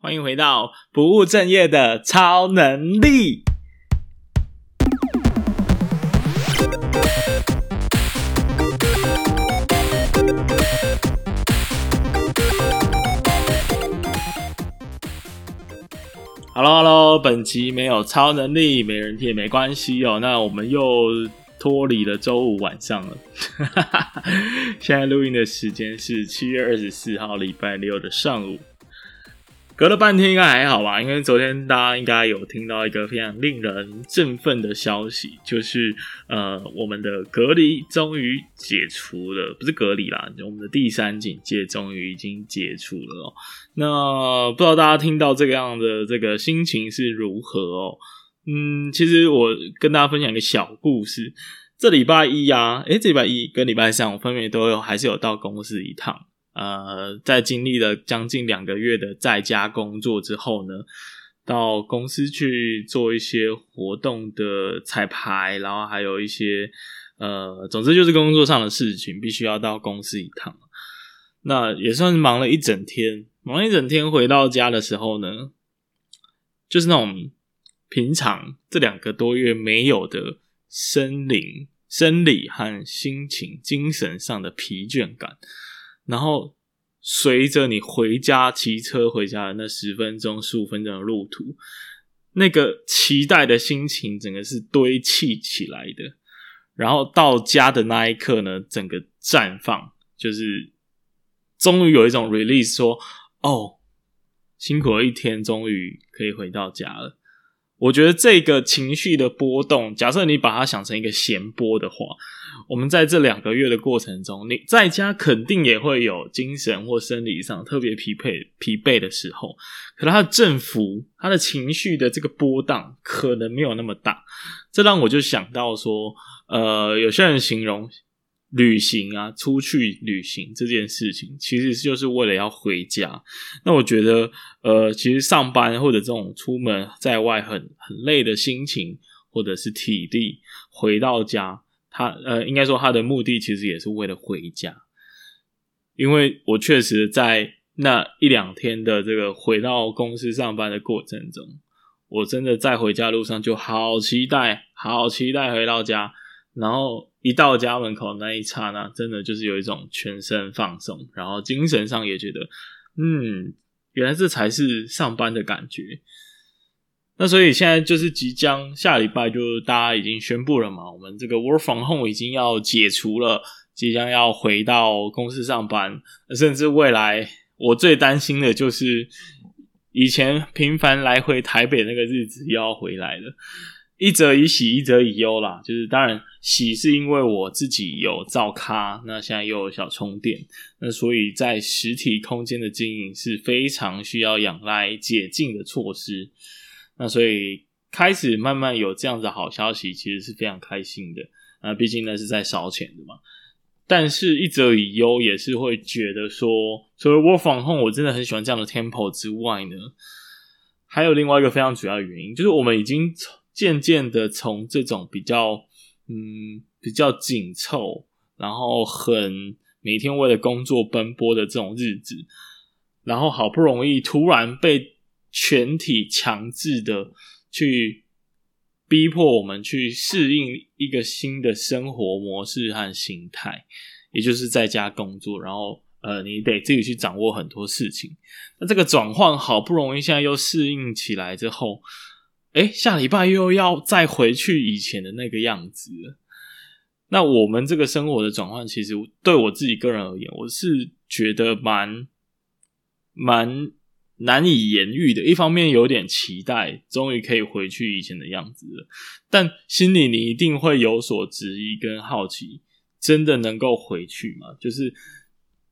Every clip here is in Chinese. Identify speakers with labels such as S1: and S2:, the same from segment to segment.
S1: 欢迎回到不务正业的超能力。Hello，Hello，本集没有超能力，没人听也没关系哦。那我们又脱离了周五晚上了。现在录音的时间是七月二十四号礼拜六的上午。隔了半天应该还好吧，因为昨天大家应该有听到一个非常令人振奋的消息，就是呃，我们的隔离终于解除了，不是隔离啦，我们的第三警戒终于已经解除了喔。那不知道大家听到这个样的这个心情是如何喔？嗯，其实我跟大家分享一个小故事。这礼拜一啊，诶，这礼拜一跟礼拜三我分别都有，还是有到公司一趟。呃，在经历了将近两个月的在家工作之后呢，到公司去做一些活动的彩排，然后还有一些呃，总之就是工作上的事情，必须要到公司一趟。那也算是忙了一整天，忙一整天回到家的时候呢，就是那种平常这两个多月没有的生灵、生理和心情、精神上的疲倦感。然后随着你回家骑车回家的那十分钟、十五分钟的路途，那个期待的心情整个是堆砌起来的。然后到家的那一刻呢，整个绽放，就是终于有一种 release，说：“哦，辛苦了一天，终于可以回到家了。”我觉得这个情绪的波动，假设你把它想成一个弦波的话，我们在这两个月的过程中，你在家肯定也会有精神或生理上特别疲惫、疲惫的时候，可能它的振幅、它的情绪的这个波荡可能没有那么大。这让我就想到说，呃，有些人形容。旅行啊，出去旅行这件事情，其实就是为了要回家。那我觉得，呃，其实上班或者这种出门在外很很累的心情，或者是体力，回到家，他呃，应该说他的目的其实也是为了回家。因为我确实在那一两天的这个回到公司上班的过程中，我真的在回家路上就好期待，好期待回到家。然后一到家门口那一刹那，真的就是有一种全身放松，然后精神上也觉得，嗯，原来这才是上班的感觉。那所以现在就是即将下礼拜，就大家已经宣布了嘛，我们这个 Work from Home 已经要解除了，即将要回到公司上班，甚至未来我最担心的就是以前频繁来回台北那个日子又要回来了。一则以喜，一则以忧啦。就是当然，喜是因为我自己有造咖，那现在又有小充电，那所以在实体空间的经营是非常需要仰赖解禁的措施。那所以开始慢慢有这样子好消息，其实是非常开心的。那毕竟那是在烧钱的嘛。但是，一则以忧，也是会觉得说，除了 Work from Home，我真的很喜欢这样的 tempo 之外呢，还有另外一个非常主要的原因，就是我们已经从。渐渐的，从这种比较嗯比较紧凑，然后很每天为了工作奔波的这种日子，然后好不容易突然被全体强制的去逼迫我们去适应一个新的生活模式和形态，也就是在家工作，然后呃你得自己去掌握很多事情。那这个转换好不容易现在又适应起来之后。诶，下礼拜又要再回去以前的那个样子。那我们这个生活的转换，其实对我自己个人而言，我是觉得蛮蛮难以言喻的。一方面有点期待，终于可以回去以前的样子了，但心里你一定会有所质疑跟好奇：真的能够回去吗？就是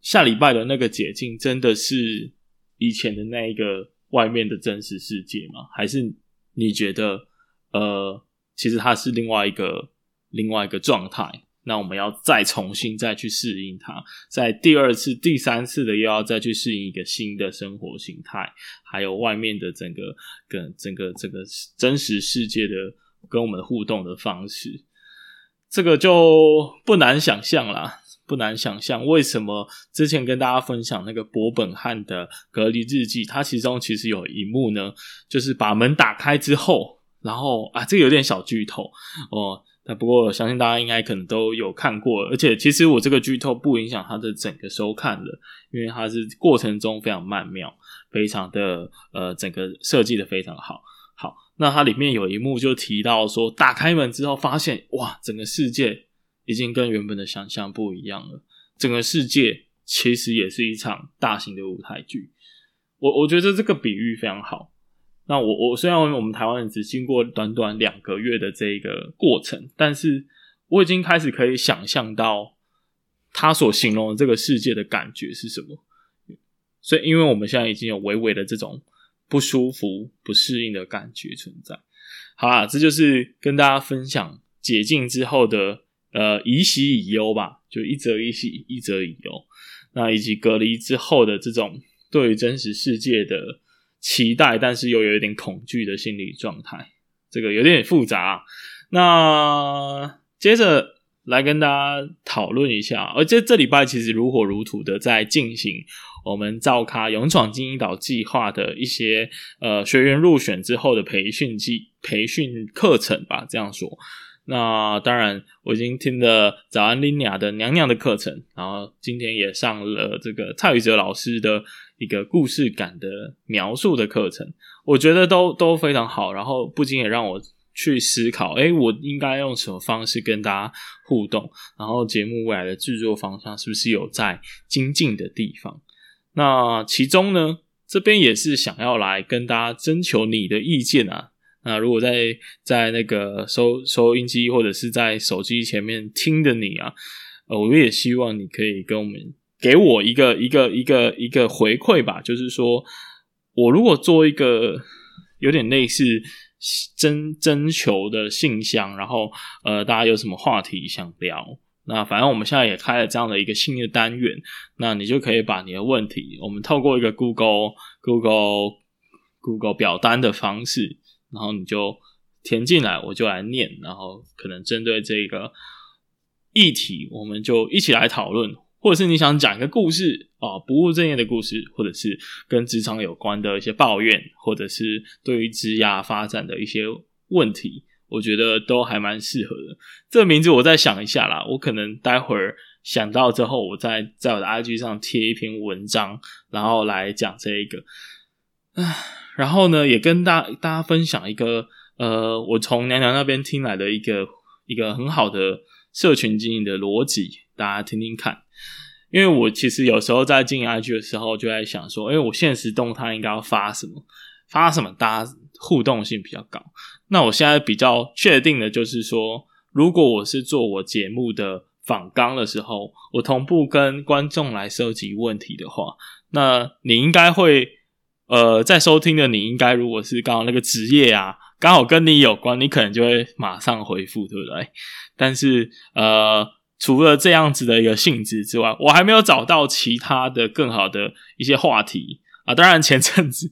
S1: 下礼拜的那个解禁，真的是以前的那一个外面的真实世界吗？还是？你觉得，呃，其实它是另外一个另外一个状态，那我们要再重新再去适应它，在第二次、第三次的又要再去适应一个新的生活形态，还有外面的整个跟整个这个真实世界的跟我们互动的方式，这个就不难想象啦。不难想象为什么之前跟大家分享那个博本汉的隔离日记，它其中其实有一幕呢，就是把门打开之后，然后啊，这个有点小剧透哦。那不过相信大家应该可能都有看过，而且其实我这个剧透不影响它的整个收看的，因为它是过程中非常曼妙，非常的呃，整个设计的非常好。好，那它里面有一幕就提到说，打开门之后发现哇，整个世界。已经跟原本的想象不一样了。整个世界其实也是一场大型的舞台剧。我我觉得这个比喻非常好。那我我虽然我们台湾人只经过短短两个月的这一个过程，但是我已经开始可以想象到他所形容的这个世界的感觉是什么。所以，因为我们现在已经有微微的这种不舒服、不适应的感觉存在。好啦，这就是跟大家分享解禁之后的。呃，以喜以忧吧，就一则以喜，一则以忧。那以及隔离之后的这种对于真实世界的期待，但是又有一点恐惧的心理状态，这个有点复杂啊。那接着来跟大家讨论一下，而且这礼拜其实如火如荼的在进行我们造咖勇闯金鹰岛计划的一些呃学员入选之后的培训计培训课程吧，这样说。那当然，我已经听了早安拎娘的娘娘的课程，然后今天也上了这个蔡宇哲老师的一个故事感的描述的课程，我觉得都都非常好，然后不禁也让我去思考，诶，我应该用什么方式跟大家互动，然后节目未来的制作方向是不是有在精进的地方？那其中呢，这边也是想要来跟大家征求你的意见啊。那如果在在那个收收音机或者是在手机前面听的你啊，呃，我也希望你可以跟我们给我一个一个一个一个回馈吧，就是说我如果做一个有点类似征征求的信箱，然后呃，大家有什么话题想聊，那反正我们现在也开了这样的一个新的单元，那你就可以把你的问题，我们透过一个 Google Google Google 表单的方式。然后你就填进来，我就来念，然后可能针对这个议题，我们就一起来讨论，或者是你想讲一个故事啊，不务正业的故事，或者是跟职场有关的一些抱怨，或者是对于职涯发展的一些问题，我觉得都还蛮适合的。这个名字我再想一下啦，我可能待会儿想到之后，我再在我的 IG 上贴一篇文章，然后来讲这一个。唉，然后呢，也跟大大家分享一个，呃，我从娘娘那边听来的一个一个很好的社群经营的逻辑，大家听听看。因为我其实有时候在经营 IG 的时候，就在想说，哎我现实动态应该要发什么，发什么，大家互动性比较高。那我现在比较确定的就是说，如果我是做我节目的访纲的时候，我同步跟观众来收集问题的话，那你应该会。呃，在收听的你应该，如果是刚好那个职业啊，刚好跟你有关，你可能就会马上回复，对不对？但是，呃，除了这样子的一个性质之外，我还没有找到其他的更好的一些话题啊。当然，前阵子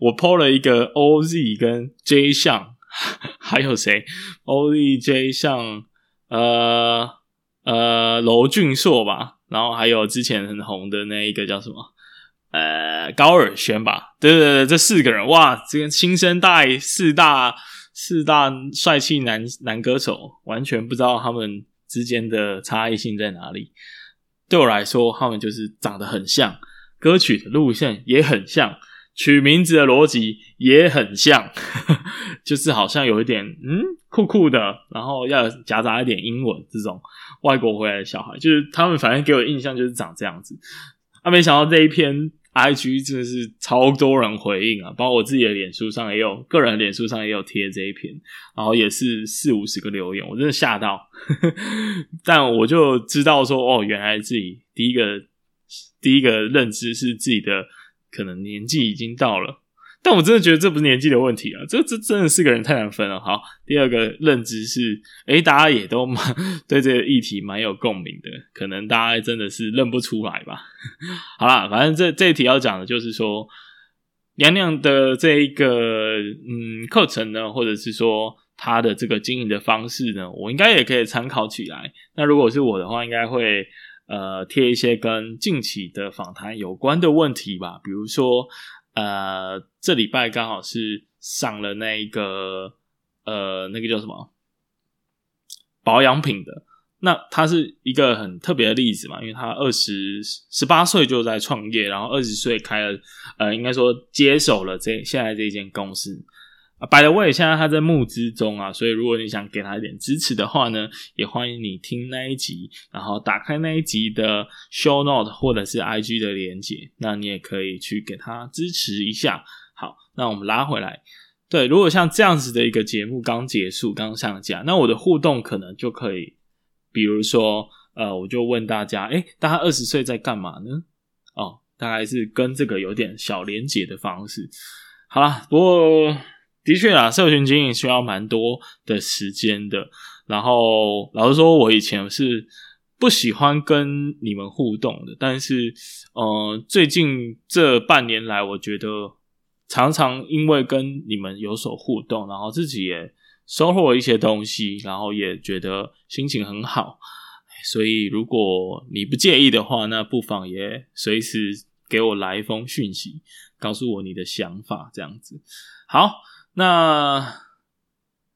S1: 我 po 了一个 OZ 跟 J 项，还有谁？OZ J 项，呃呃，娄俊硕吧，然后还有之前很红的那一个叫什么？呃，高尔宣吧，对对对，这四个人，哇，这个新生代四大四大帅气男男歌手，完全不知道他们之间的差异性在哪里。对我来说，他们就是长得很像，歌曲的路线也很像，取名字的逻辑也很像，就是好像有一点嗯酷酷的，然后要夹杂一点英文，这种外国回来的小孩，就是他们，反正给我印象就是长这样子。啊、没想到这一篇。IG 真的是超多人回应啊，包括我自己的脸书上也有，个人脸书上也有贴这一篇，然后也是四五十个留言，我真的吓到。但我就知道说，哦，原来自己第一个第一个认知是自己的可能年纪已经到了。但我真的觉得这不是年纪的问题啊，这这真的是个人太难分了。好，第二个认知是，诶，大家也都蛮对这个议题蛮有共鸣的，可能大家真的是认不出来吧。好啦，反正这这一题要讲的就是说，娘娘的这一个嗯课程呢，或者是说她的这个经营的方式呢，我应该也可以参考起来。那如果是我的话，应该会呃贴一些跟近期的访谈有关的问题吧，比如说呃这礼拜刚好是上了那一个呃那个叫什么保养品的。那他是一个很特别的例子嘛，因为他二十十八岁就在创业，然后二十岁开了，呃，应该说接手了这现在这间公司啊。By the way，现在他在募资中啊，所以如果你想给他一点支持的话呢，也欢迎你听那一集，然后打开那一集的 show note 或者是 IG 的连接，那你也可以去给他支持一下。好，那我们拉回来，对，如果像这样子的一个节目刚结束刚上架，那我的互动可能就可以。比如说，呃，我就问大家，诶，大家二十岁在干嘛呢？哦，大概是跟这个有点小连结的方式。好啦，不过的确啊，社群经营需要蛮多的时间的。然后老实说，我以前是不喜欢跟你们互动的，但是，呃，最近这半年来，我觉得常常因为跟你们有所互动，然后自己也。收获了一些东西，然后也觉得心情很好，所以如果你不介意的话，那不妨也随时给我来一封讯息，告诉我你的想法，这样子。好，那